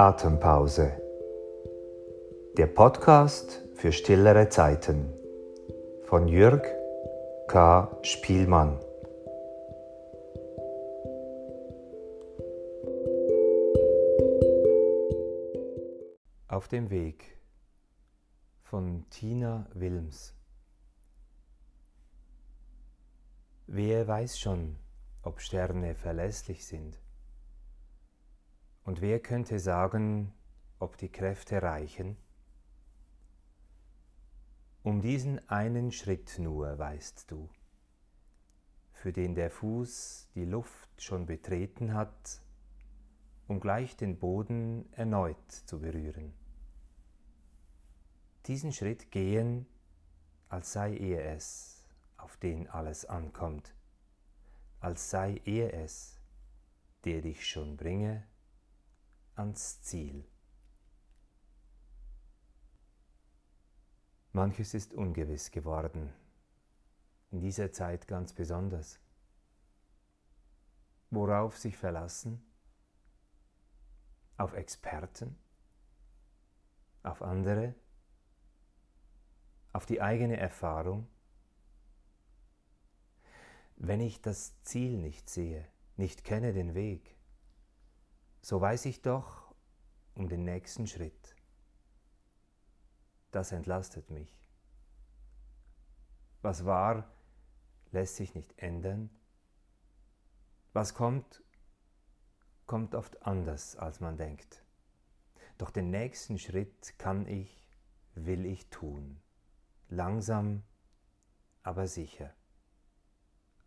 Atempause. Der Podcast für stillere Zeiten von Jürg K. Spielmann. Auf dem Weg von Tina Wilms. Wer weiß schon, ob Sterne verlässlich sind? Und wer könnte sagen, ob die Kräfte reichen? Um diesen einen Schritt nur weißt du, für den der Fuß die Luft schon betreten hat, um gleich den Boden erneut zu berühren. Diesen Schritt gehen, als sei er es, auf den alles ankommt, als sei er es, der dich schon bringe ans Ziel. Manches ist ungewiss geworden, in dieser Zeit ganz besonders. Worauf sich verlassen? Auf Experten? Auf andere? Auf die eigene Erfahrung? Wenn ich das Ziel nicht sehe, nicht kenne den Weg, so weiß ich doch um den nächsten Schritt. Das entlastet mich. Was war, lässt sich nicht ändern. Was kommt, kommt oft anders, als man denkt. Doch den nächsten Schritt kann ich, will ich tun. Langsam, aber sicher.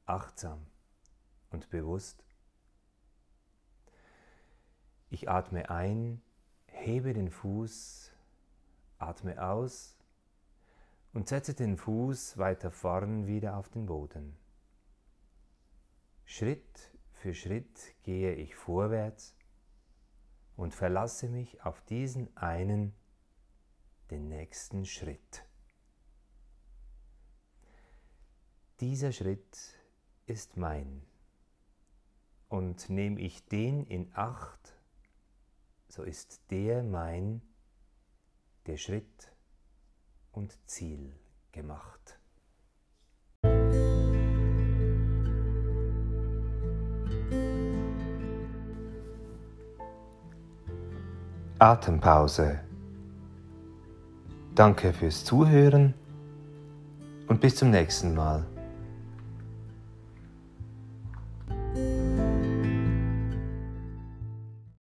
Achtsam und bewusst ich atme ein, hebe den Fuß, atme aus und setze den Fuß weiter vorn wieder auf den Boden. Schritt für Schritt gehe ich vorwärts und verlasse mich auf diesen einen, den nächsten Schritt. Dieser Schritt ist mein. Und nehme ich den in Acht, so ist der mein, der Schritt und Ziel gemacht. Atempause. Danke fürs Zuhören und bis zum nächsten Mal.